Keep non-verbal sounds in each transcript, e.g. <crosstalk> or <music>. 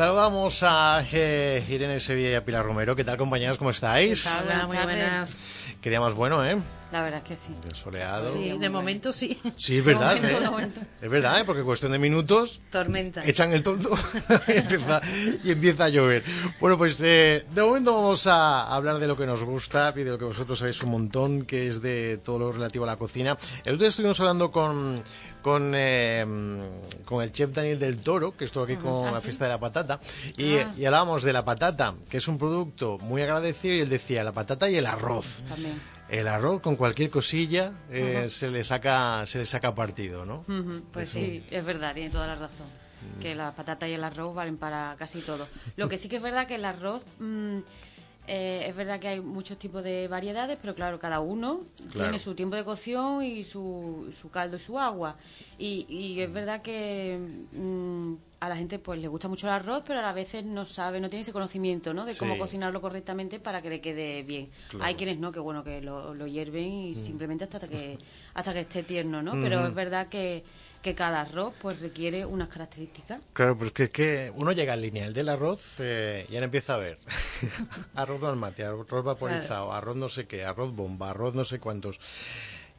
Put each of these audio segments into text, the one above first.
Saludamos a eh, Irene Sevilla y a Pilar Romero. ¿Qué tal, compañeros? ¿Cómo estáis? Hola, muy buenas. Qué día más bueno, ¿eh? La verdad es que sí. Soleado. Sí, de momento sí. Sí, es verdad, De momento, ¿eh? de momento. Es verdad, ¿eh? Porque cuestión de minutos Tormenta. echan el tonto <laughs> y, empieza, y empieza a llover. Bueno, pues eh, de momento vamos a hablar de lo que nos gusta y de lo que vosotros sabéis un montón, que es de todo lo relativo a la cocina. El otro día estuvimos hablando con con, eh, con el chef Daniel del Toro, que estuvo aquí con Ah, la ¿sí? fiesta de la patata, y, Ah. y hablábamos de la patata, que es un producto muy agradecido, y él decía la patata y el arroz. También. El arroz con cualquier cosilla eh, se le saca se le saca partido, ¿no? Pues sí, es verdad, tiene toda la razón. Que la patata y el arroz valen para casi todo. Lo que sí que es verdad que el arroz, mm, eh, es verdad que hay muchos tipos de variedades, pero claro, cada uno Claro. tiene su tiempo de cocción y su, su caldo y su agua. Y, y es verdad que mm, a la gente pues le gusta mucho el arroz, pero a veces no sabe, no tiene ese conocimiento, ¿no? De cómo Sí. cocinarlo correctamente para que le quede bien. Claro. Hay quienes no, que bueno, que lo, lo hierven y simplemente hasta que <laughs> hasta que esté tierno, ¿no? Pero es verdad que, que cada arroz pues requiere unas características. Claro, pues que, es que uno llega al lineal del arroz eh, y ahora empieza a ver <laughs> arroz mate, arroz vaporizado, arroz no sé qué, arroz bomba, arroz no sé cuántos.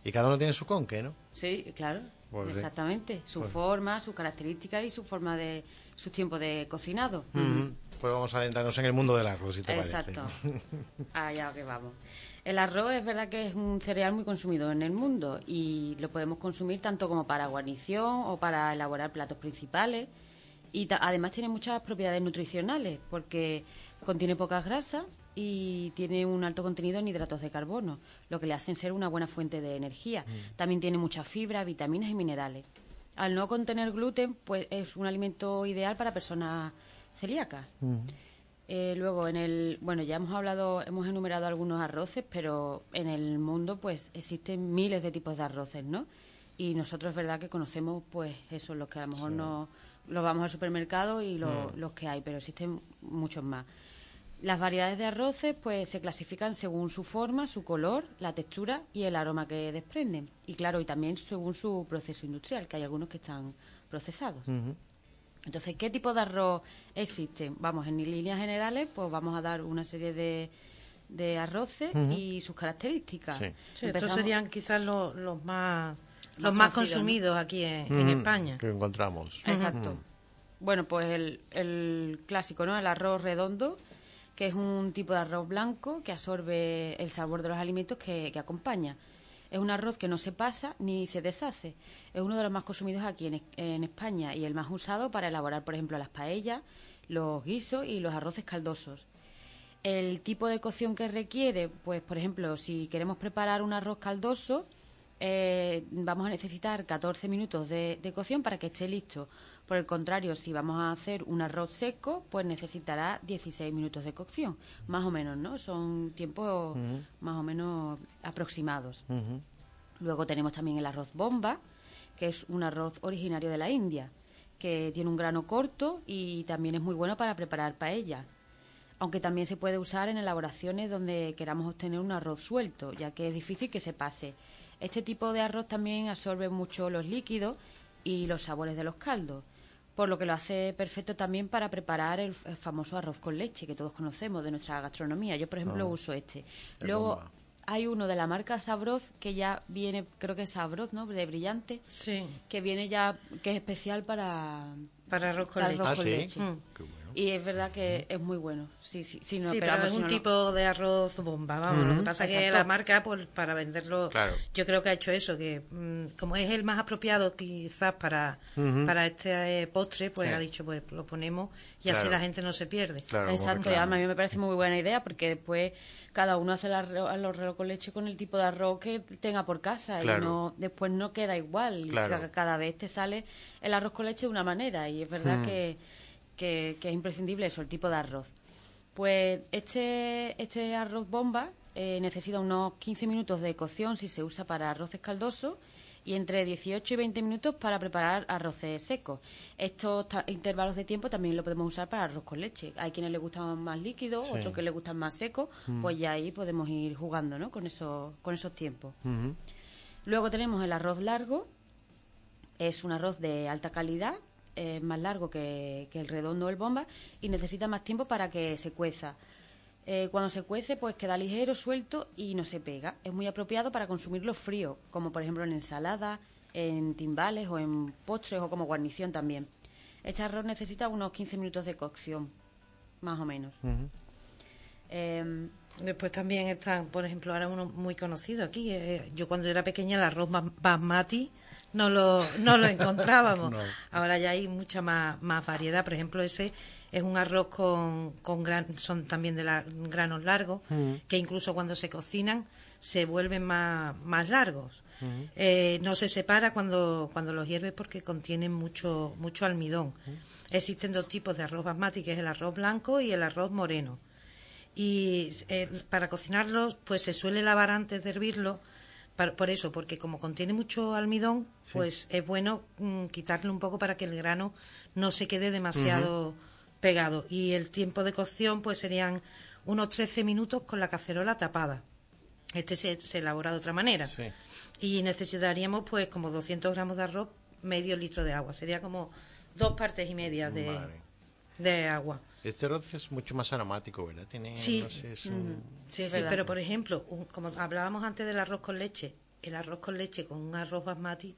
Y cada uno tiene su conque, ¿no? Sí, claro. Pues sí. exactamente. Su forma, sus características y su forma de su tiempo de cocinado. Pues vamos a adentrarnos en el mundo del arroz, si te Exacto. parece. Allá que vamos. El arroz es verdad que es un cereal muy consumido en el mundo y lo podemos consumir tanto como para guarnición o para elaborar platos principales. Y además tiene muchas propiedades nutricionales porque contiene pocas grasas y tiene un alto contenido en hidratos de carbono, lo que le hacen ser una buena fuente de energía. También tiene mucha fibra, vitaminas y minerales. Al no contener gluten, pues es un alimento ideal para personas celíacas. Eh, luego, en el, bueno, ya hemos hablado, hemos enumerado algunos arroces, pero en el mundo, pues, existen miles de tipos de arroces, ¿no? Y nosotros es verdad que conocemos, pues, esos, los que a lo mejor no, los vamos al supermercado y lo- los que hay, pero existen muchos más. Las variedades de arroces, pues, se clasifican según su forma, su color, la textura y el aroma que desprenden. Y claro, y también según su proceso industrial, que hay algunos que están procesados. Entonces, ¿qué tipo de arroz existen? Vamos, en líneas generales, pues vamos a dar una serie de, de arroces y sus características. Sí. Sí, estos Empezamos- serían quizás los, los más los Los más conocidos, ¿no? consumidos aquí en, España. Que encontramos. Exacto. Bueno, pues el, el clásico, ¿no? El arroz redondo, que es un tipo de arroz blanco que absorbe el sabor de los alimentos que, que acompaña. Es un arroz que no se pasa ni se deshace. Es uno de los más consumidos aquí en, en España y el más usado para elaborar, por ejemplo, las paellas, los guisos y los arroces caldosos. El tipo de cocción que requiere, pues por ejemplo, si queremos preparar un arroz caldoso, eh, vamos a necesitar 14 minutos de, de cocción para que esté listo. Por el contrario, si vamos a hacer un arroz seco, pues necesitará 16 minutos de cocción, más o menos, ¿no? Son tiempos más o menos aproximados. Luego tenemos también el arroz bomba, que es un arroz originario de la India, que tiene un grano corto y también es muy bueno para preparar paella. Aunque también se puede usar en elaboraciones donde queramos obtener un arroz suelto, ya que es difícil que se pase. Este tipo de arroz también absorbe mucho los líquidos y los sabores de los caldos, por lo que lo hace perfecto también para preparar el, famoso arroz con leche que todos conocemos de nuestra gastronomía. Yo, por ejemplo, Ah, uso este. Luego bomba. hay uno de la marca Sabroz que ya viene, creo que es Sabroz, ¿no? De brillante, Sí, que viene ya, que es especial para, para arroz con para leche. arroz Ah, con sí. leche. Mm. Qué bueno. Y es verdad que es muy bueno. Sí, sí, sí, no, sí, pero es si un no tipo de arroz bomba, vamos. Lo que pasa es que la marca, pues para venderlo, Claro. yo creo que ha hecho eso, que mm, como es el más apropiado quizás para, para este eh, postre, pues Sí. ha dicho, pues lo ponemos y así la gente no se pierde. Claro, Exacto, y además a mí me parece muy buena idea porque después cada uno hace el arroz, el arroz con leche con el tipo de arroz que tenga por casa Claro. y no después no queda igual. y Claro. ca- cada vez te sale el arroz con leche de una manera y es verdad Hmm. que, que, que es imprescindible eso, el tipo de arroz. Pues este, este arroz bomba eh, necesita unos 15 minutos de cocción si se usa para arroces caldosos y entre 18 y 20 minutos para preparar arroces secos. Estos intervalos de tiempo también lo podemos usar para arroz con leche. Hay quienes les gustan más líquidos, Sí. otros que les gustan más secos, pues ya ahí podemos ir jugando ¿no? con, esos, con esos tiempos. Luego tenemos el arroz largo, es un arroz de alta calidad es más largo que, que el redondo o el bomba y necesita más tiempo para que se cueza. Eh, cuando se cuece, pues queda ligero, suelto y no se pega. Es muy apropiado para consumirlo frío, como por ejemplo en ensalada, en timbales o en postres o como guarnición también. Este arroz necesita unos 15 minutos de cocción, más o menos. Em, Después también están, por ejemplo, ahora uno muy conocido aquí. eh, yo cuando era pequeña el arroz ba- basmati no lo, no lo <laughs> encontrábamos. No. Ahora ya hay mucha más, más variedad. Por ejemplo, ese es un arroz con, con gran, son también de la- granos largos, que incluso cuando se cocinan se vuelven más, más largos. Eh, no se separa cuando, cuando los hierves porque contienen mucho, mucho almidón. Existen dos tipos de arroz basmati, que es el arroz blanco y el arroz moreno y eh, para cocinarlo pues se suele lavar antes de hervirlo por eso porque como contiene mucho almidón pues es bueno mm, quitarle un poco para que el grano no se quede demasiado pegado. Y el tiempo de cocción pues serían unos 13 minutos con la cacerola tapada. Este se, se elabora de otra manera. Sí. y necesitaríamos pues como 200 gramos de arroz medio litro de agua. Sería como dos partes y media de, de agua Este arroz es mucho más aromático, ¿verdad? Tiene, Sí. no sé, es un- Sí, sí, pero por ejemplo, un- como hablábamos antes del arroz con leche, el arroz con leche con un arroz basmati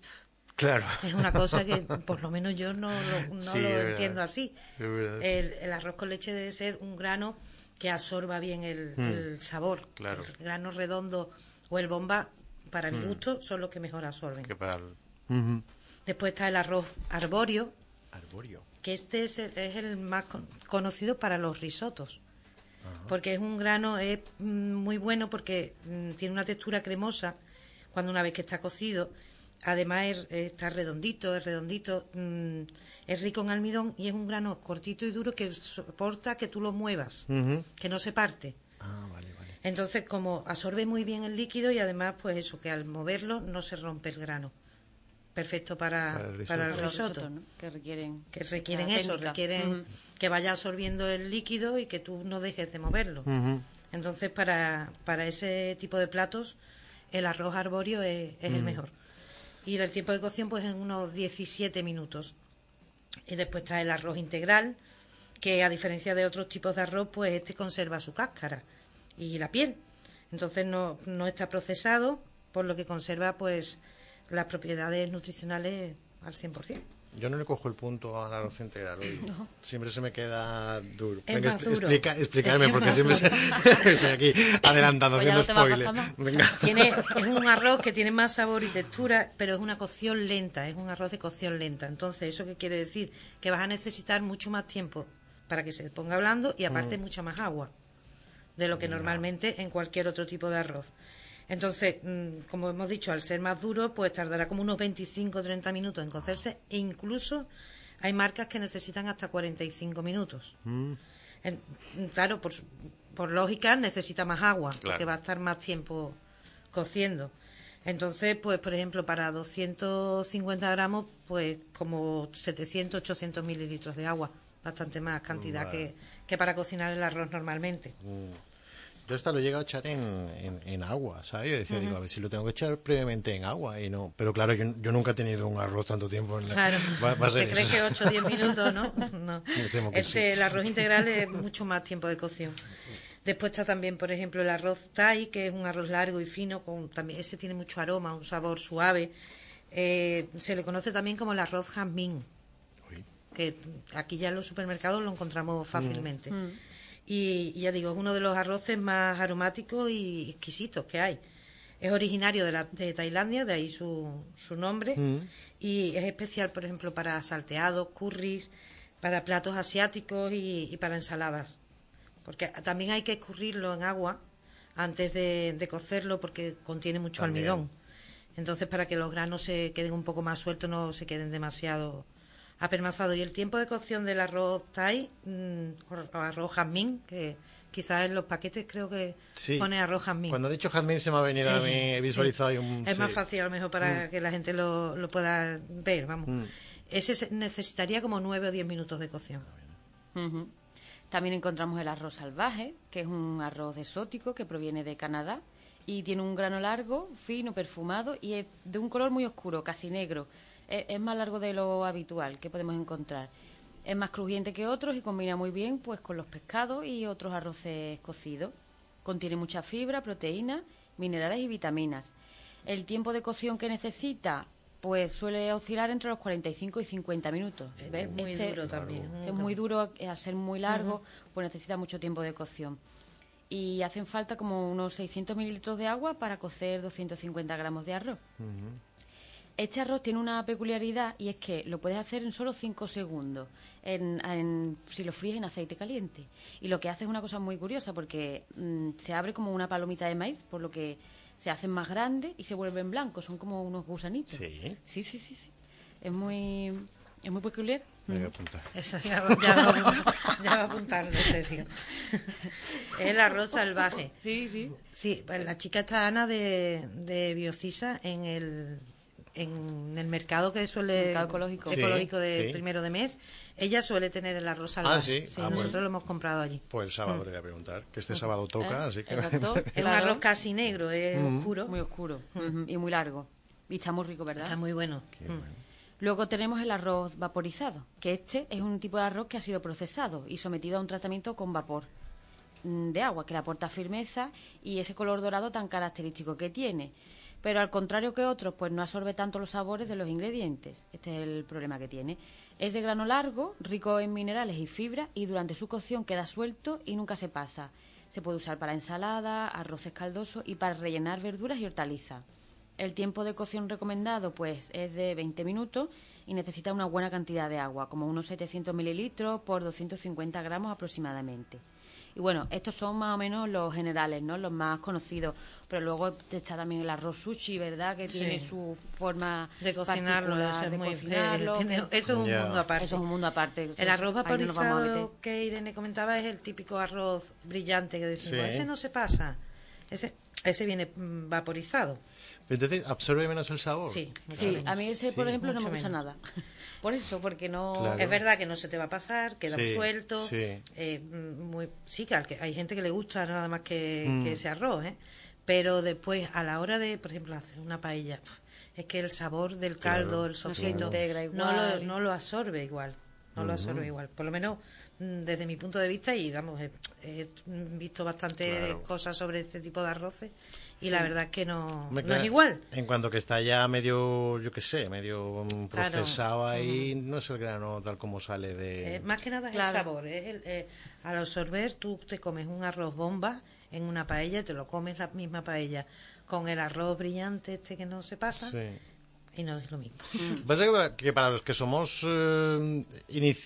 Claro. es una cosa que <laughs> por lo menos yo no lo, no Sí, lo es verdad. entiendo así. Es verdad. El, el arroz con leche debe ser un grano que absorba bien el, el sabor. Mm. Claro. El grano redondo o el bomba, para Mm. mi gusto, son los que mejor absorben. Que para el... Ujú. Después está el arroz arbóreo, Arborio. Que este es el, es el más con- conocido para los risotos. Porque es un grano, es mm, muy bueno porque mm, tiene una textura cremosa cuando una vez que está cocido. Además es- está redondito, es redondito, mm, es rico en almidón y es un grano cortito y duro que soporta que tú lo muevas, que no se parte. Ah, vale, vale. Entonces, como absorbe muy bien el líquido y además, pues eso, que al moverlo no se rompe el grano. Perfecto para, Para el risotto. para el los risotto risotos, ¿no? Que requieren... que requieren eso, técnica. requieren que vaya absorbiendo el líquido y que tú no dejes de moverlo. Entonces, para, para ese tipo de platos, el arroz arbóreo es, es el mejor. Y el tiempo de cocción, pues en unos 17 minutos. Y después está el arroz integral, que a diferencia de otros tipos de arroz, pues este conserva su cáscara y la piel. Entonces no, no está procesado, por lo que conserva pues las propiedades nutricionales al 100%. Yo no le cojo el punto al arroz integral. hoy. Siempre se me queda duro. Es Venga, más expli- duro. explica- explícame, Es porque más siempre se- <laughs> estoy aquí adelantando, Pues haciendo no te va a spoiler. pasar más. Venga. Tiene, <laughs> es un arroz que tiene más sabor y textura, pero es una cocción lenta, es un arroz de cocción lenta. Entonces, ¿eso qué quiere decir? Que vas a necesitar mucho más tiempo para que se ponga blando y aparte mucha más agua de lo que normalmente en cualquier otro tipo de arroz. Entonces, mm, como hemos dicho, al ser más duro, pues tardará como unos 25 o 30 minutos en cocerse e incluso hay marcas que necesitan hasta 45 minutos. En- claro, por, por lógica necesita más agua, porque va a estar más tiempo cociendo. Entonces, pues, por ejemplo, para 250 gramos, pues como 700, 800 mililitros de agua. Bastante más cantidad Vale. que, que para cocinar el arroz normalmente. Yo hasta lo he llegado a echar en, en, en agua, ¿sabes? Yo decía, digo, a ver si lo tengo que echar previamente en agua y no. Pero claro, yo, yo nunca he tenido un arroz tanto tiempo en la... Claro. Va, va a ser ¿Te crees eso. que 8 o 10 minutos, no? <laughs> No. Me temo que Este, sí. El arroz integral es mucho más tiempo de cocción. Después está también, por ejemplo, el arroz Thai, que es un arroz largo y fino, con también ese tiene mucho aroma, un sabor suave. Eh, se le conoce también como el arroz jazmín, que aquí ya en los supermercados lo encontramos fácilmente. Mm. Y, y ya digo, es uno de los arroces más aromáticos y exquisitos que hay. Es originario de, la, de Tailandia, de ahí su, su nombre, y es especial, por ejemplo, para salteados, curries, para platos asiáticos y, y para ensaladas. Porque también hay que escurrirlo en agua antes de, de cocerlo porque contiene mucho También. almidón. Entonces, para que los granos se queden un poco más sueltos, no se queden demasiado apermazados. Y el tiempo de cocción del arroz Thai, mm, o arroz jazmín, que quizás en los paquetes creo que Sí. pone arroz jazmín. Cuando ha dicho jazmín se me ha venido a Sí, mí, he sí. visualizado ahí un... Es sí. más fácil a lo mejor para que la gente lo, lo pueda ver, vamos. Mm. Ese se- necesitaría como nueve o diez minutos de cocción. También encontramos el arroz salvaje, que es un arroz exótico que proviene de Canadá y tiene un grano largo, fino, perfumado y es de un color muy oscuro, casi negro. Es, es más largo de lo habitual que podemos encontrar. Es más crujiente que otros y combina muy bien pues con los pescados y otros arroces cocidos. Contiene mucha fibra, proteína, minerales y vitaminas. El tiempo de cocción que necesita pues suele oscilar entre los 45 y 50 minutos. Este ¿ves? es muy Este- duro también. este es muy duro, eh, al ser muy largo, pues necesita mucho tiempo de cocción. Y hacen falta como unos 600 mililitros de agua para cocer 250 gramos de arroz. Este arroz tiene una peculiaridad y es que lo puedes hacer en solo 5 segundos, en, en- si lo fríes en aceite caliente. Y lo que hace es una cosa muy curiosa porque mm, se abre como una palomita de maíz, por lo que se hacen más grandes y se vuelven blancos, son como unos gusanitos. Sí. Sí, sí, sí, sí. Es muy, es muy peculiar. Me voy a apuntar. Eso ya, ya, va, a apuntar- ya va a apuntarlo, Sergio. es el arroz salvaje. Sí, sí. Sí, pues la chica está Ana de, de Biocisa en el, en el mercado que suele Mercado ecológico. Sí, ecológico de sí. primero de mes. Ella suele tener el arroz salvaje. sí? Ah, nosotros lo hemos comprado allí. Pues el sábado le voy a preguntar, que este sábado toca, ¿Eh? así que... Exacto. <laughs> Es un arroz casi negro, es oscuro. Muy oscuro ujú, y muy largo. Y está muy rico, ¿verdad? Está muy bueno. Qué Mm. bueno. Luego tenemos el arroz vaporizado, que este es un tipo de arroz que ha sido procesado y sometido a un tratamiento con vapor mm, de agua, que le aporta firmeza y ese color dorado tan característico que tiene. Pero al contrario que otros, pues no absorbe tanto los sabores de los ingredientes. Este es el problema que tiene. Es de grano largo, rico en minerales y fibra y durante su cocción queda suelto y nunca se pasa. Se puede usar para ensalada, arroces caldosos y para rellenar verduras y hortalizas. El tiempo de cocción recomendado pues es de 20 minutos y necesita una buena cantidad de agua, como unos 700 mililitros por 250 gramos aproximadamente. Y bueno, estos son más o menos los generales, ¿no? Los más conocidos. Pero luego está también el arroz sushi, ¿verdad? Que Sí. tiene su forma De cocinarlo, eso es de muy cocinarlo, <laughs> tiene- eso es un Ya. mundo aparte. Eso es un mundo aparte. El arroz Ahí no vaporizado que Irene comentaba es el típico arroz brillante que decimos, Sí. ese no se pasa. Ese, ese viene mm, vaporizado. Entonces, ¿absorbe menos el sabor? Sí, Sí, a mí ese, por Sí. ejemplo, no me gusta menos. nada. Por eso, porque no... Claro. Es verdad que no se te va a pasar, queda Sí, suelto. sí. eh, muy, sí, que, al que hay gente que le gusta nada más que, Mm. que ese arroz, ¿eh? Pero después, a la hora de, por ejemplo, hacer una paella, es que el sabor del caldo, Claro. el sofrito, integra no, lo, igual. no lo absorbe igual. No lo absorbe igual. Por lo menos desde mi punto de vista, y vamos, he, he visto bastantes Claro. cosas sobre este tipo de arroces, y la verdad es que no, no claro, es igual. En cuanto que está ya medio, yo qué sé, medio mm, Claro. procesado ahí, no es el grano tal como sale de... Eh, más que nada es Claro. el sabor. es el- eh, al absorber, tú te comes un arroz bomba en una paella, te lo comes la misma paella con el arroz brillante este que no se pasa Sí. Y no es lo mismo. Pasa que, para los que somos eh,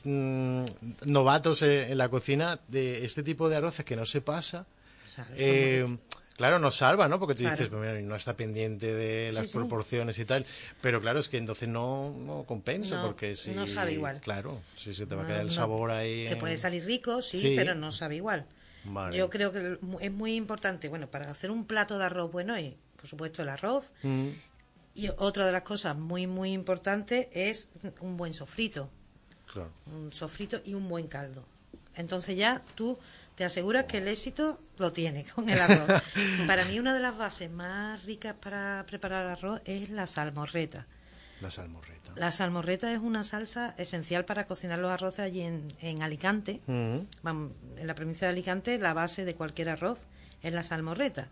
mm, novatos eh, en la cocina, de este tipo de arroces que no se pasa, O sea, eh, claro, nos salva, ¿no? Porque tú Claro. dices, pues mira, no está pendiente de las Sí, sí. proporciones y tal, pero claro, es que entonces no, no compensa, No, porque si... no sabe igual. Claro, si se te va a quedar el sabor ahí... Te en- puede salir rico, sí, Sí. pero no sabe igual. Vale. Yo creo que es muy importante, bueno, para hacer un plato de arroz bueno es, por supuesto, el arroz. Mm, Y otra de las cosas muy, muy importantes es un buen sofrito. claro. un sofrito y un buen caldo. Entonces ya tú te aseguras que el éxito lo tienes con el arroz. <laughs> para mí una de las bases más ricas para preparar arroz es la salmorreta. La salmorreta. La salmorreta es una salsa esencial para cocinar los arroces allí en, en Alicante. Mm, en la provincia de Alicante la base de cualquier arroz es la salmorreta.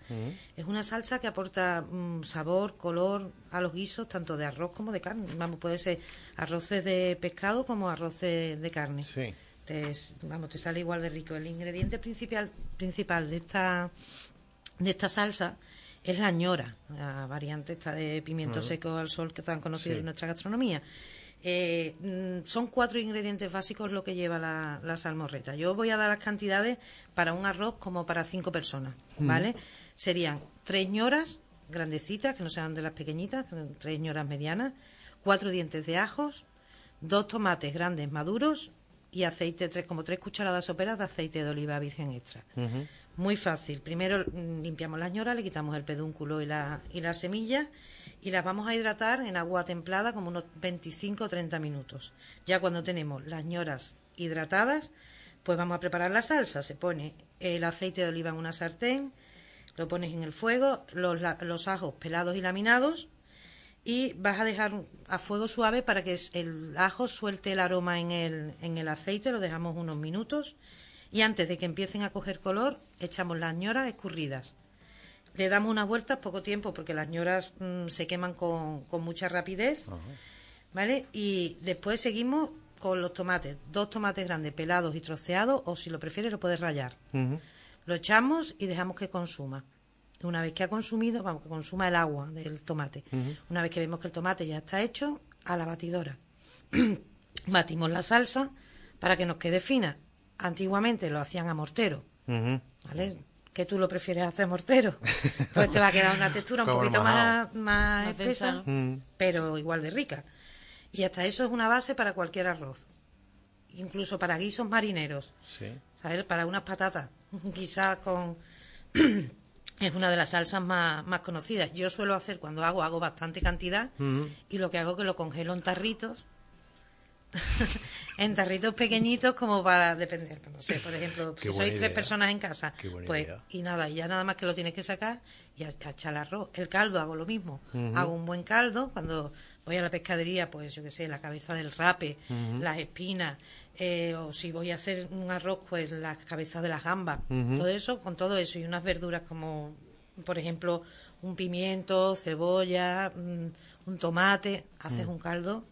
Es una salsa que aporta mm, sabor, color a los guisos, tanto de arroz como de carne. Vamos, puede ser arroces de pescado como arroces de carne. sí. Te, vamos, te sale igual de rico. El ingrediente principal, principal de esta de esta salsa es la ñora, la variante esta de pimiento seco al sol que tan conocido Sí. en nuestra gastronomía. Eh, mm, son cuatro ingredientes básicos lo que lleva la, la salmorreta. Yo voy a dar las cantidades para un arroz como para cinco personas, ¿vale? Serían tres ñoras grandecitas, que no sean de las pequeñitas, tres ñoras medianas, cuatro dientes de ajos, dos tomates grandes maduros y aceite, tres, como tres cucharadas soperas de aceite de oliva virgen extra. Muy fácil. Primero mm, limpiamos las ñoras, le quitamos el pedúnculo y, la, y las semillas y las vamos a hidratar en agua templada como unos 25 o 30 minutos. Ya cuando tenemos las ñoras hidratadas, pues vamos a preparar la salsa. Se pone el aceite de oliva en una sartén, lo pones en el fuego, los, los ajos pelados y laminados, y vas a dejar a fuego suave para que el ajo suelte el aroma en el, en el aceite, lo dejamos unos minutos y antes de que empiecen a coger color echamos las ñoras escurridas. Le damos unas vueltas poco tiempo porque las ñoras mm, se queman con, con mucha rapidez, ¿vale? Y después seguimos con los tomates, dos tomates grandes pelados y troceados o si lo prefieres lo puedes rallar. Lo echamos y dejamos que consuma. Una vez que ha consumido, vamos, que consuma el agua del tomate. Una vez que vemos que el tomate ya está hecho, a la batidora. <clears throat> Batimos la salsa para que nos quede fina. Antiguamente lo hacían a mortero, ¿vale? Que tú lo prefieres hacer mortero. Pues te va a quedar una textura un poquito más, más, espesa, pero igual de rica. Y hasta eso es una base para cualquier arroz. Incluso para guisos marineros. Sí. ¿Sabes? Para unas patatas. <laughs> Quizás con <clears throat> es una de las salsas más, más conocidas. Yo suelo hacer, cuando hago, hago bastante cantidad y lo que hago es que lo congelo en tarritos, <laughs> en tarritos pequeñitos como para depender, no sé, por ejemplo, si sois tres personas en casa, pues y nada, y ya nada más que lo tienes que sacar y a, echar el arroz. El caldo hago lo mismo, hago un buen caldo, cuando voy a la pescadería, pues yo qué sé, la cabeza del rape, las espinas, eh, o si voy a hacer un arroz, pues las cabezas de las gambas, todo eso, con todo eso y unas verduras como, por ejemplo, un pimiento, cebolla, mm, un tomate, haces mm. un caldo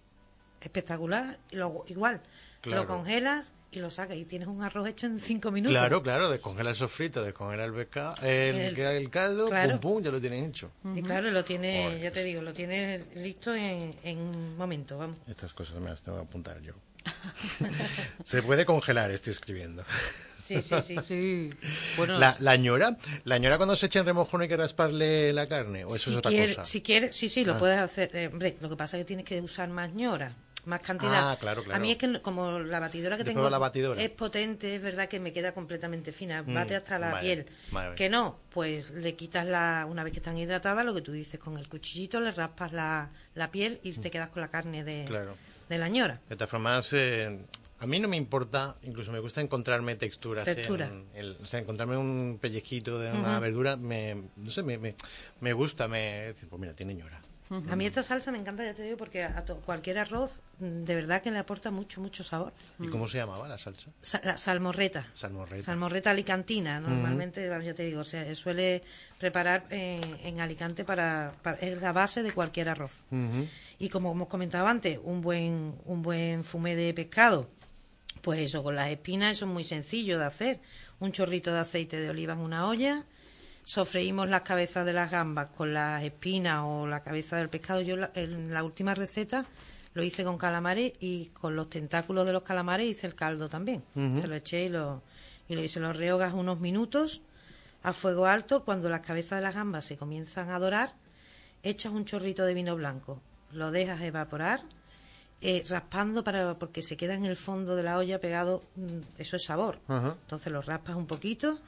espectacular y luego igual. Lo congelas y lo sacas y tienes un arroz hecho en cinco minutos. Claro, claro, descongela el sofrito, descongela el, beca, el, el, caldo, pum, pum, ya lo tienes hecho. Y claro, lo tiene, ya te digo, lo tienes listo en, en un momento, vamos. Estas cosas me las tengo que apuntar yo. <laughs> Se puede congelar, estoy escribiendo. Sí, sí, sí. <laughs> sí. Bueno, la, la, ñora, la ñora cuando se echa en remojo no hay que rasparle la carne, o eso es otra cosa. Si quieres, sí, sí, lo ah. puedes hacer. Eh, hombre, lo que pasa es que tienes que usar más ñora más cantidad. Ah, claro, claro. A mí es que como la batidora que tengo es potente, es verdad que me queda completamente fina, mm, bate hasta la piel. Que no, pues le quitas la, una vez que están hidratadas, lo que tú dices, con el cuchillito le raspas la, la piel y te mm. quedas con la carne de, claro de la ñora. De todas formas, eh, a mí no me importa, incluso me gusta encontrarme texturas. Textura. o sea, encontrarme un pellejito de una verdura, me, no sé, me, me, me gusta, me, pues mira, tiene ñora. A mí esta salsa me encanta, ya te digo, porque a cualquier arroz mm, de verdad que le aporta mucho, mucho sabor. ¿Y cómo se llamaba la salsa? la salmorreta. Salmorreta. Salmorreta alicantina. Normalmente, ya te digo, se suele preparar en Alicante para, es la base de cualquier arroz. Y como hemos comentado antes, un buen, un buen fumé de pescado, pues eso, con las espinas, eso es muy sencillo de hacer. Un chorrito de aceite de oliva en una olla, sofreímos las cabezas de las gambas con las espinas o la cabeza del pescado. Yo en la última receta lo hice con calamares y con los tentáculos de los calamares hice el caldo también. Se lo eché y lo, y lo hice. Lo rehogas unos minutos a fuego alto. Cuando las cabezas de las gambas se comienzan a dorar, echas un chorrito de vino blanco, lo dejas evaporar. Eh, raspando para porque se queda en el fondo de la olla pegado mm, eso es sabor entonces lo raspas un poquito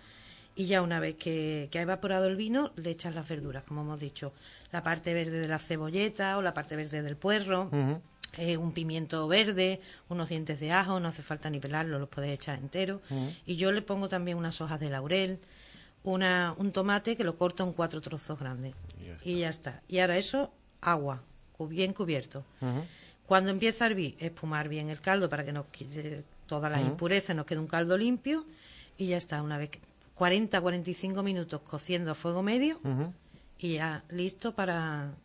y ya una vez que, ha evaporado el vino le echas las verduras, como hemos dicho, la parte verde de la cebolleta o la parte verde del puerro. Eh, un pimiento verde, unos dientes de ajo, no hace falta ni pelarlo, los puedes echar entero. Y yo le pongo también unas hojas de laurel, una, un tomate que lo corto en cuatro trozos grandes. Y ya está. Y ahora eso, agua, bien cubierto. Cuando empieza a hervir, espumar bien el caldo para que nos quite todas las impurezas, nos quede un caldo limpio y ya está. Una vez que 40, 45 minutos cociendo a fuego medio y ya listo para,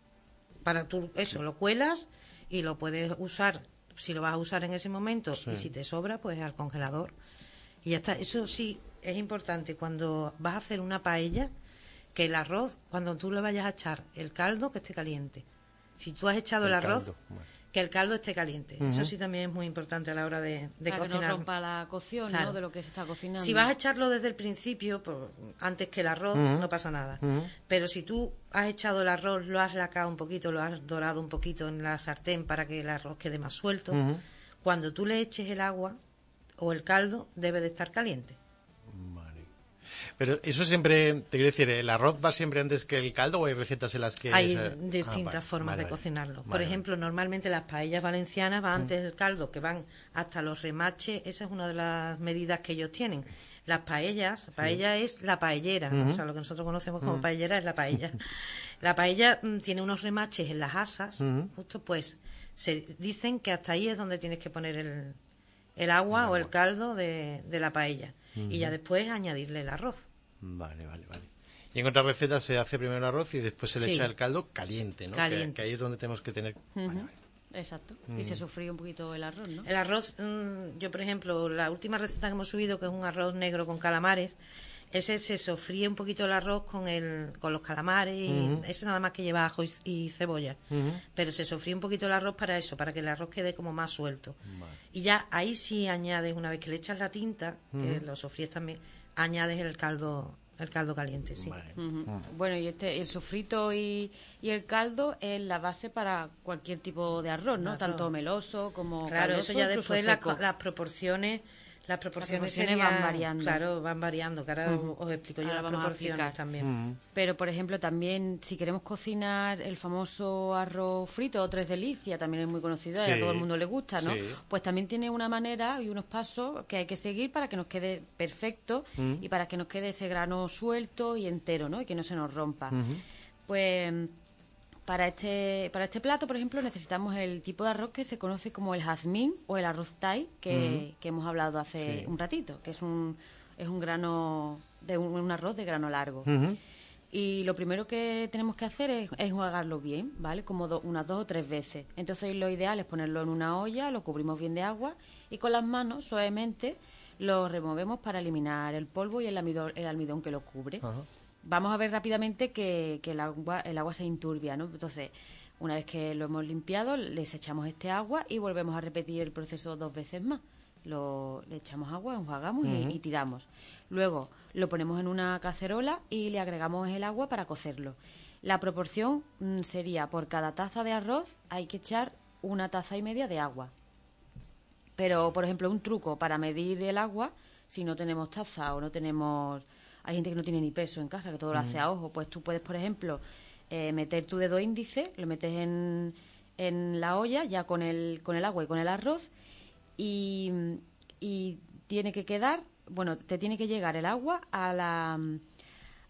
para tú, eso, lo cuelas y lo puedes usar, si lo vas a usar en ese momento y si te sobra, pues al congelador. Y ya está. Eso sí es importante cuando vas a hacer una paella, que el arroz, cuando tú le vayas a echar el caldo, que esté caliente. Si tú has echado el, arroz, que el caldo esté caliente. Eso sí también es muy importante a la hora de, de Para cocinar. Que no rompa la cocción ¿no? de lo que se está cocinando. Si vas a echarlo desde el principio, antes que el arroz, no pasa nada. Pero si tú has echado el arroz, lo has lacado un poquito, lo has dorado un poquito en la sartén para que el arroz quede más suelto, cuando tú le eches el agua o el caldo, debe de estar caliente. Pero eso siempre, te quiero decir, ¿el arroz va siempre antes que el caldo o hay recetas en las que... Hay esa- distintas Ah, vale, formas vale, de vale. cocinarlo. Por ejemplo, normalmente las paellas valencianas van antes del caldo, que van hasta los remaches. Esa es una de las medidas que ellos tienen. Las paellas, paella es la paellera, o sea, lo que nosotros conocemos como paellera es la paella. <laughs> La paella mm, tiene unos remaches en las asas, justo pues se dicen que hasta ahí es donde tienes que poner el, el agua o el caldo de, de la paella. Y ya después añadirle el arroz. Vale, vale, vale. Y en otras recetas se hace primero el arroz y después se le Sí. echa el caldo caliente, ¿no? Que- Caliente. Que, ahí es donde tenemos que tener... Vale, vale. Exacto. Y se sofríe un poquito el arroz, ¿no? El arroz, mm, yo por ejemplo, la última receta que hemos subido, que es un arroz negro con calamares, ese se sofríe un poquito el arroz con el, con los calamares y ese nada más que lleva ajo y, y cebolla. Pero se sofríe un poquito el arroz para eso, para que el arroz quede como más suelto. Y ya ahí sí añades, una vez que le echas la tinta, que lo sofríes también, añades el caldo, el caldo caliente, sí. Vale. Ujú. Bueno, y este, el sofrito y, y el caldo es la base para cualquier tipo de arroz, ¿no? Arroz. Tanto meloso como Claro, caldoso, eso ya después las, seco. Las proporciones las proporciones, proporciones van variando. Claro, van variando, que ahora os- os explico yo Ahora las proporciones también. Pero, por ejemplo, también si queremos cocinar el famoso arroz frito o tres delicias, también es muy conocido y a todo el mundo le gusta, ¿no? sí. Pues también tiene una manera y unos pasos que hay que seguir para que nos quede perfecto y para que nos quede ese grano suelto y entero, ¿no? Y que no se nos rompa. Pues para este, para este plato, por ejemplo, necesitamos el tipo de arroz que se conoce como el jazmín o el arroz thai, que, que hemos hablado hace Sí. un ratito, que es un, es un grano, de un, un arroz de grano largo. Y lo primero que tenemos que hacer es, es enjuagarlo bien, ¿vale? Como do- unas dos o tres veces. Entonces lo ideal es ponerlo en una olla, lo cubrimos bien de agua y con las manos suavemente lo removemos para eliminar el polvo y el almidón, el almidón que lo cubre. Ajá. Vamos a ver rápidamente que, que el, agua, el agua se inturbia, ¿no? Entonces, una vez que lo hemos limpiado, les echamos este agua y volvemos a repetir el proceso dos veces más. Lo, le echamos agua, enjuagamos y, y tiramos. Luego lo ponemos en una cacerola y le agregamos el agua para cocerlo. La proporción mm, sería por cada taza de arroz hay que echar una taza y media de agua. Pero, por ejemplo, un truco para medir el agua, si no tenemos taza o no tenemos... Hay gente que no tiene ni peso en casa, que todo lo hace a ojo. Pues tú puedes, por ejemplo, eh, meter tu dedo índice, lo metes en, en la olla ya con el, con el agua y con el arroz y, y tiene que quedar, bueno, te tiene que llegar el agua a la,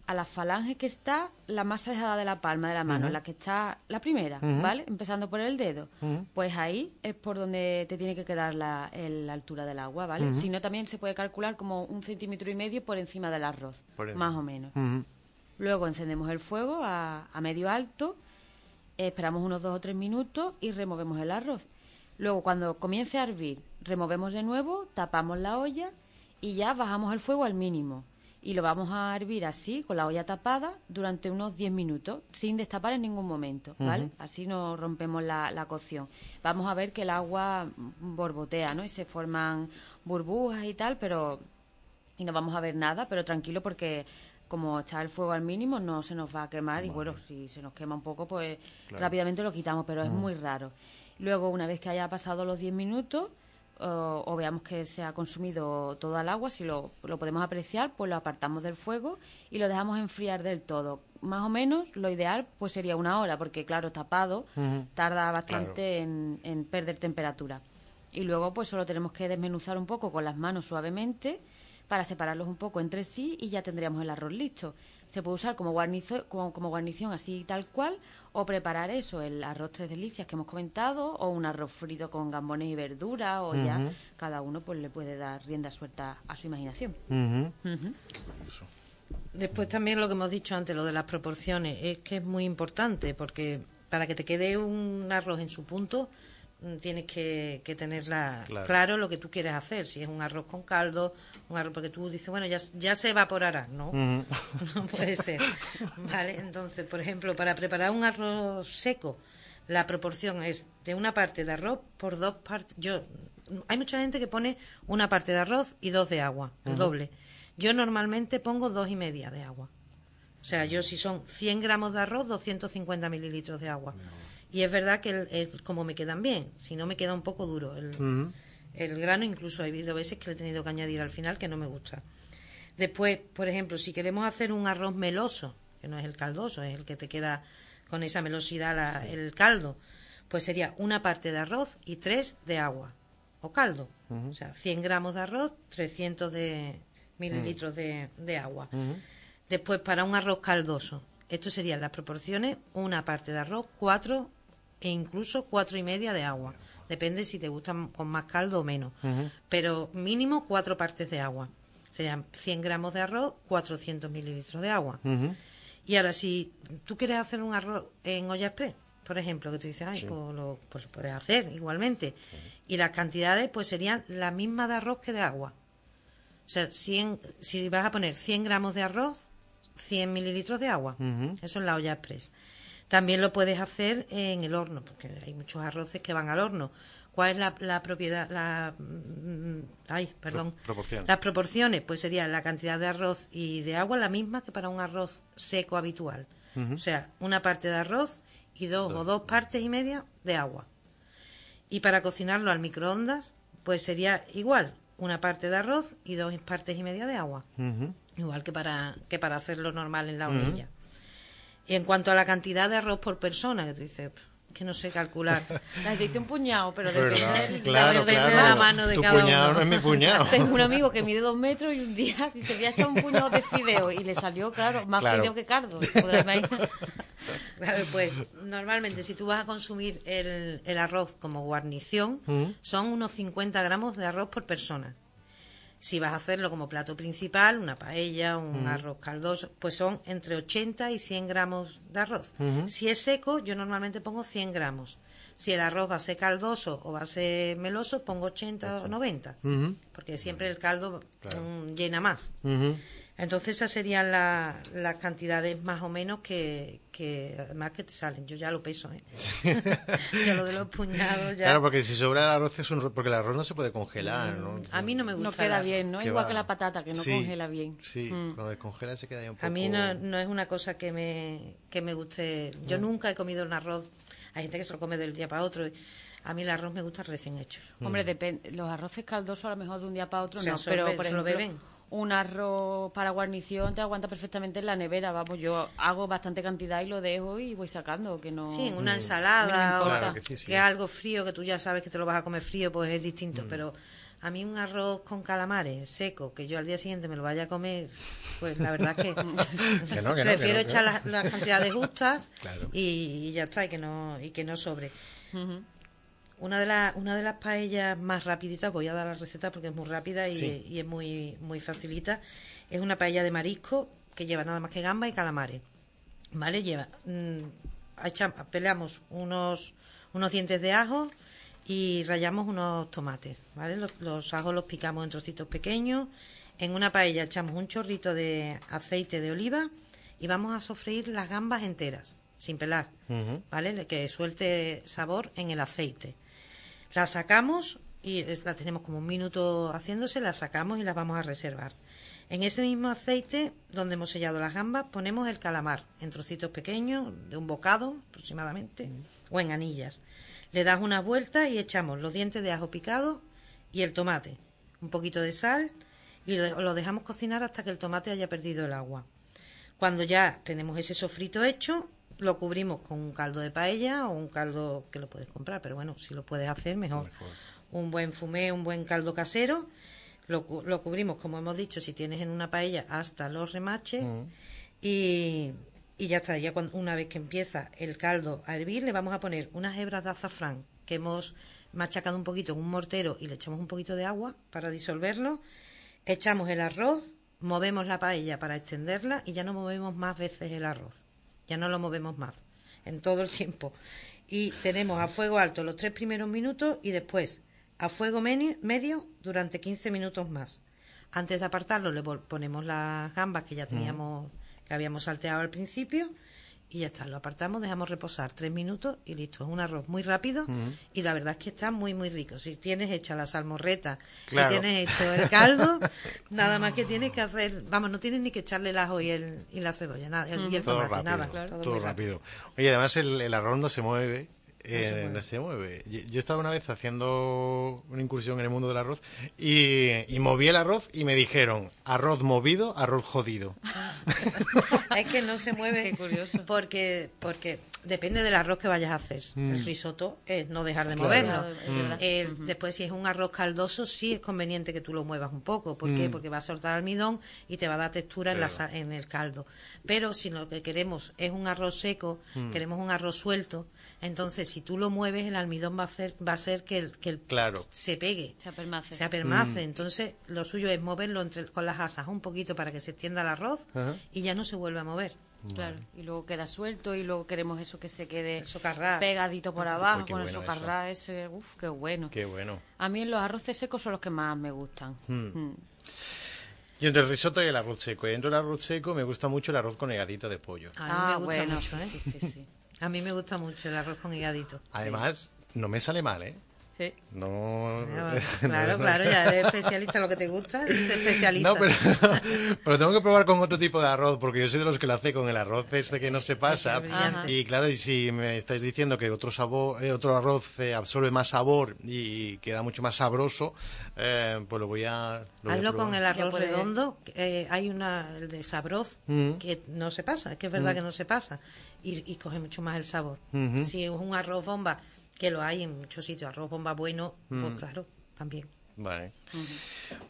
a la falange que está la más alejada de la palma de la mano, la que está la primera, ¿vale? Empezando por el dedo. Pues ahí es por donde te tiene que quedar la, el- la altura del agua, ¿vale? Si no, también se puede calcular como un centímetro y medio por encima del arroz, más o menos. Luego encendemos el fuego a, a medio alto, esperamos unos dos o tres minutos y removemos el arroz. Luego, cuando comience a hervir, removemos de nuevo, tapamos la olla y ya bajamos el fuego al mínimo. Y lo vamos a hervir así, con la olla tapada, durante unos 10 minutos, sin destapar en ningún momento, ¿vale? Así no rompemos la, la cocción. Vamos a ver que el agua borbotea, ¿no? Y se forman burbujas y tal, pero y no vamos a ver nada, pero tranquilo porque como está el fuego al mínimo no se nos va a quemar y bueno, si se nos quema un poco pues rápidamente lo quitamos, pero es muy raro. Luego, una vez que haya pasado los 10 minutos o, o veamos que se ha consumido toda el agua, si lo, lo podemos apreciar, pues lo apartamos del fuego y lo dejamos enfriar del todo. Más o menos lo ideal pues sería una hora, porque claro, tapado tarda bastante en, en perder temperatura. Y luego pues solo tenemos que desmenuzar un poco con las manos suavemente para separarlos un poco entre sí y ya tendríamos el arroz listo. Se puede usar como, guarnizo, como, como guarnición así tal cual o preparar eso, el arroz tres delicias que hemos comentado o un arroz frito con gambones y verduras o ya cada uno pues le puede dar rienda suelta a su imaginación. Después también lo que hemos dicho antes, lo de las proporciones, es que es muy importante porque para que te quede un arroz en su punto tienes que, que tener la- Claro. claro. lo que tú quieres hacer. Si es un arroz con caldo, un arroz porque tú dices, bueno, ya, ya se evaporará, ¿no? <laughs> No puede ser. Vale, entonces, por ejemplo, para preparar un arroz seco, la proporción es de una parte de arroz por dos partes. Yo, hay mucha gente que pone una parte de arroz y dos de agua, el doble. Yo normalmente pongo dos y media de agua. O sea, yo si son 100 gramos de arroz, 250 mililitros de agua. Y es verdad que el, el- como me quedan bien, si no me queda un poco duro. El, el grano incluso he habido veces que le he tenido que añadir al final que no me gusta. Después, por ejemplo, si queremos hacer un arroz meloso, que no es el caldoso, es el que te queda con esa melosidad la- el caldo, pues sería una parte de arroz y tres de agua o caldo. O sea, 100 gramos de arroz, 300 de mililitros de, de agua. Después, para un arroz caldoso, esto serían las proporciones, una parte de arroz, cuatro e incluso cuatro y media de agua. Depende si te gustan con más caldo o menos. Pero mínimo cuatro partes de agua. Serían 100 gramos de arroz, 400 mililitros de agua. Y ahora, si tú quieres hacer un arroz en olla express, por ejemplo, que tú dices, ay, pues, lo, pues lo puedes hacer igualmente. Y las cantidades, pues serían las mismas de arroz que de agua. O sea, 100, si vas a poner 100 gramos de arroz, 100 mililitros de agua. Eso en la olla express. También lo puedes hacer en el horno, porque hay muchos arroces que van al horno. ¿Cuál es la, la propiedad? La, mm, ay, perdón. proporción. Las proporciones, pues sería la cantidad de arroz y de agua la misma que para un arroz seco habitual. O sea, una parte de arroz y dos, o dos partes y media de agua. Y para cocinarlo al microondas, pues sería igual, una parte de arroz y dos partes y media de agua. Igual que para, que para hacerlo normal en la hornilla. Y en cuanto a la cantidad de arroz por persona, que tú dices, que no sé calcular. <laughs> La dice un puñado, pero depende del Claro, depende de claro. la mano de tu cada puñado uno. no es mi puñado. <laughs> Tengo un amigo que mide dos metros y un día que había echado un puñado de fideo y le salió, claro, más Claro. fideo que cardo. <laughs> Claro, pues normalmente si tú vas a consumir el, el arroz como guarnición, son unos 50 gramos de arroz por persona. Si vas a hacerlo como plato principal, una paella, un arroz caldoso, pues son entre 80 y 100 gramos de arroz. Si es seco, yo normalmente pongo 100 gramos. Si el arroz va a ser caldoso o va a ser meloso, pongo 80 o 90. Porque siempre el caldo mm, llena más. Ujú. Entonces esas serían la- las cantidades más o menos que, que además que te salen. Yo ya lo peso, ¿eh? <laughs> Yo lo de los puñados ya... Claro, porque si sobra el arroz es un... ro- Porque el arroz no se puede congelar, ¿no? A mí no me gusta. No queda bien, ¿no? Que Igual va. que la patata, que no Sí, congela bien. Sí, Mm. cuando descongela se queda ya un poco... A mí no, no es una cosa que me, que me guste. Yo nunca he comido un arroz. Hay gente que se lo come del día para otro. A mí el arroz me gusta recién hecho. Hombre, depende. Los arroces caldosos a lo mejor de un día para otro Mm. Se no, absorbe- pero por se lo ejemplo, beben. Un arroz para guarnición te aguanta perfectamente en la nevera. Vamos, yo hago bastante cantidad y lo dejo y voy sacando, que no. Sí, en una no ensalada me o. Claro que sí, sí. que algo frío que tú ya sabes que te lo vas a comer frío, pues es distinto. Pero a mí un arroz con calamares seco, que yo al día siguiente me lo vaya a comer, pues la verdad que, <laughs> Que no, que no, que prefiero no, que echar no. las, las cantidades justas Claro. y, y ya está, y que no, y que no sobre. Una de, las una de las paellas más rapiditas, voy a dar la receta porque es muy rápida y, Sí. y es muy, muy facilita, es una paella de marisco que lleva nada más que gamba y calamares. ¿Vale? Lleva, mm, echa- pelamos unos, unos dientes de ajo y rallamos unos tomates, ¿vale? Los, los ajos los picamos en trocitos pequeños. En una paella echamos un chorrito de aceite de oliva y vamos a sofreír las gambas enteras, sin pelar. ¿vale? Que suelte sabor en el aceite. La sacamos y la tenemos como un minuto haciéndose, la sacamos y la vamos a reservar. En ese mismo aceite donde hemos sellado las gambas ponemos el calamar en trocitos pequeños, de un bocado aproximadamente, o en anillas. Le das una vuelta y echamos los dientes de ajo picado y el tomate, un poquito de sal y lo dejamos cocinar hasta que el tomate haya perdido el agua. Cuando ya tenemos ese sofrito hecho, lo cubrimos con un caldo de paella o un caldo que lo puedes comprar, pero bueno, si lo puedes hacer, mejor. Un buen fumé, un buen caldo casero. Lo, lo cubrimos, como hemos dicho, si tienes en una paella, hasta los remaches. Y, y ya está. Ya cuando, una vez que empieza el caldo a hervir, le vamos a poner unas hebras de azafrán que hemos machacado un poquito en un mortero y le echamos un poquito de agua para disolverlo. Echamos el arroz, movemos la paella para extenderla y ya no movemos más veces el arroz. Ya no lo movemos más en todo el tiempo. Y tenemos a fuego alto los tres primeros minutos y después a fuego medio durante 15 minutos más. Antes de apartarlo le ponemos las gambas que ya teníamos, que habíamos salteado al principio y ya está, lo apartamos, dejamos reposar tres minutos y listo. Es un arroz muy rápido y la verdad es que está muy, muy rico. Si tienes hecha la salmorreta Claro. y tienes hecho el caldo, <laughs> nada más que tienes que hacer, vamos, no tienes ni que echarle el ajo y, el, y la cebolla, nada, y el Todo tomate, rápido, nada. todo, muy rápido. Oye, además el, el arroz no se mueve Eh, no se mueve. Yo yo estaba una vez haciendo una incursión en el mundo del arroz y, y moví el arroz y me dijeron arroz movido, arroz jodido. <laughs> es que no se mueve Qué curioso. porque porque depende del arroz que vayas a hacer. Mm. El risotto es no dejar de Claro. moverlo. Después, si es un arroz caldoso, sí es conveniente que tú lo muevas un poco. ¿Por qué? Mm. Porque va a soltar almidón y te va a dar textura en, la en el caldo. Pero si lo que queremos es un arroz seco, Mm. queremos un arroz suelto, entonces si tú lo mueves, el almidón va a hacer, va a hacer que el, que el Claro. se pegue. Se apermace. Se apermace. Entonces, lo suyo es moverlo entre, con las asas un poquito para que se extienda el arroz Ajá. Y ya no se vuelve a mover. Claro, y luego queda suelto y luego queremos eso que se quede pegadito por abajo Uy, con el socarrá ese, uf, qué bueno. Qué bueno. A mí los arroces secos son los que más me gustan. Mm. Y entre el risotto y el arroz seco. Y dentro del arroz seco me gusta mucho el arroz con higadito de pollo. A mí Ah, me gusta bueno, mucho, ¿eh? sí, sí, sí. <laughs> A mí me gusta mucho el arroz con higadito. Además, no me sale mal, ¿eh? Sí. <laughs> No. Claro, no- claro, ya eres especialista en lo que te gusta, <laughs> especialista. No, pero, pero tengo que probar con otro tipo de arroz, porque yo soy de los que lo hace con el arroz este que no se pasa. Y claro, y si me estáis diciendo que otro sabor, eh, otro arroz eh, absorbe más sabor y queda mucho más sabroso, eh, pues lo voy a. lo voy a Hazlo con el arroz redondo. eh, hay una, el de sabroz, Mm. que no se pasa, es que es verdad que no se pasa. Y, y coge mucho más el sabor. Ujú. Si es un arroz bomba, que lo hay en muchos sitios, arroz bomba bueno, Mm. pues claro, también. Vale.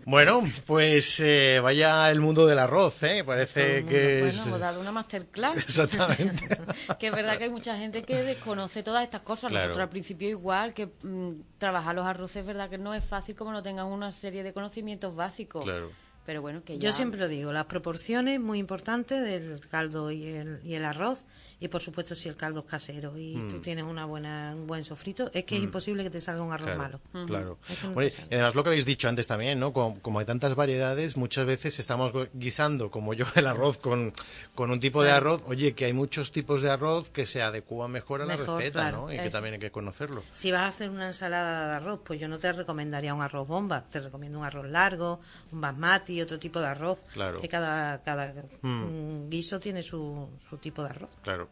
Bueno, pues eh, vaya el mundo del arroz, ¿eh? Parece que Bueno, hemos dado una masterclass. <laughs> Exactamente. <laughs> que es verdad que hay mucha gente que desconoce todas estas cosas. Claro. Nosotros al principio igual, que mm, trabajar los arroces es verdad que no es fácil como no tengan una serie de conocimientos básicos. Claro. Pero bueno, que ya... Yo siempre lo digo, las proporciones muy importantes del caldo y el, y el arroz, y por supuesto si el caldo es casero y tú tienes una buena, un buen sofrito, es que es imposible que te salga un arroz Claro, malo. claro. Es que no Oye, te sale. y además lo que habéis dicho antes también, ¿no? Como, como hay tantas variedades, muchas veces estamos gu- guisando, como yo, el arroz con, con un tipo de arroz. Oye, que hay muchos tipos de arroz que se adecúan mejor a la receta, claro. ¿no? Y que también hay que conocerlo. Si vas a hacer una ensalada de arroz, pues yo no te recomendaría un arroz bomba, te recomiendo un arroz largo, un basmati, otro tipo de arroz. Claro. Que cada, cada mm, guiso tiene su, su tipo de arroz. Claro.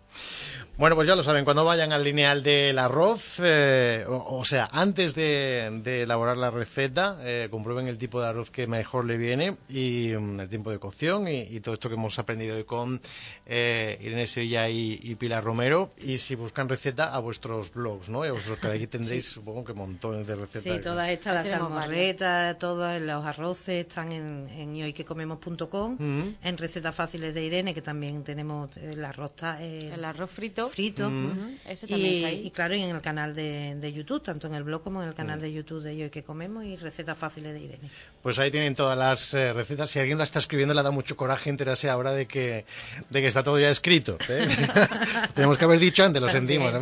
Bueno, pues ya lo saben, cuando vayan al lineal del arroz, eh, o, o sea, antes de, de elaborar la receta, eh, comprueben el tipo de arroz que mejor le viene y mm, el tiempo de cocción y, y todo esto que hemos aprendido hoy con eh, Irene Sevilla y, y Pilar Romero. Y si buscan receta, a vuestros blogs, ¿no? Y a vuestros que aquí <laughs> tendréis, supongo que montones de recetas. Sí, todas estas, las salmorretas, todos los arroces están en, en yoyquecomemos.com, Ujú. en recetas fáciles de Irene, que también tenemos el arroz ta- eh, El arroz frito. frito. Ese también Y, está ahí. y claro, y en el canal de, de YouTube, tanto en el blog como en el canal de YouTube de Yo que Comemos y recetas fáciles de Irene. Pues ahí tienen todas las eh, recetas. Si alguien la está escribiendo, le da mucho coraje enterarse ahora de que, de que está todo ya escrito. ¿eh? <laughs> Tenemos que haber dicho antes, lo sentimos. ¿no?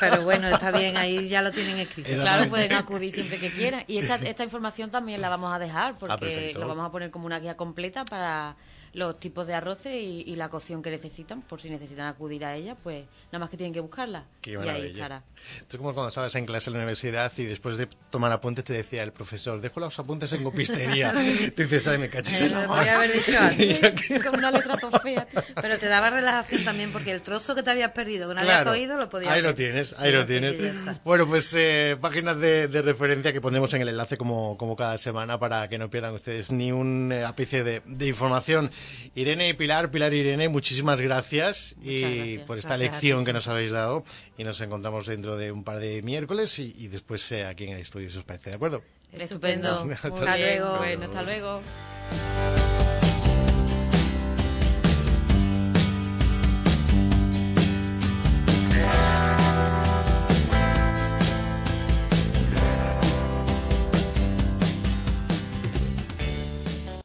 Pero bueno, está bien, ahí ya lo tienen escrito. Claro, pueden acudir siempre que quieran. Y esta, esta información también la vamos a dejar porque Ah, perfecto. lo vamos a poner como una guía completa para los tipos de arroces y, y la cocción que necesitan. Por si necesitan acudir a ella, pues nada más que tienen que buscarla. Qué y ahí estará. Es como cuando estabas en clase en la universidad y después de tomar apuntes te decía el profesor, dejo los apuntes en copistería. <laughs> Tú dices, ay, me cachis Eh, lo mano". podía haber dicho <laughs> antes. Con una letra tan fea. tío. Pero te daba relajación también porque el trozo que te habías perdido, que no habías Claro, cogido, lo podías ahí lo tienes, Sí, ahí lo tienes. Bueno, pues eh, páginas de, de referencia que pondremos en el enlace como, como cada semana para que no pierdan ustedes ni un eh, ápice de, de información. Irene y Pilar, Pilar y Irene, muchísimas gracias y gracias. por esta Gracias lección que sí. nos habéis dado y nos encontramos dentro de un par de miércoles y, y después eh, aquí en el estudio, si os parece, ¿de acuerdo? Estupendo. <laughs> Muy Hasta luego. Bueno, hasta luego.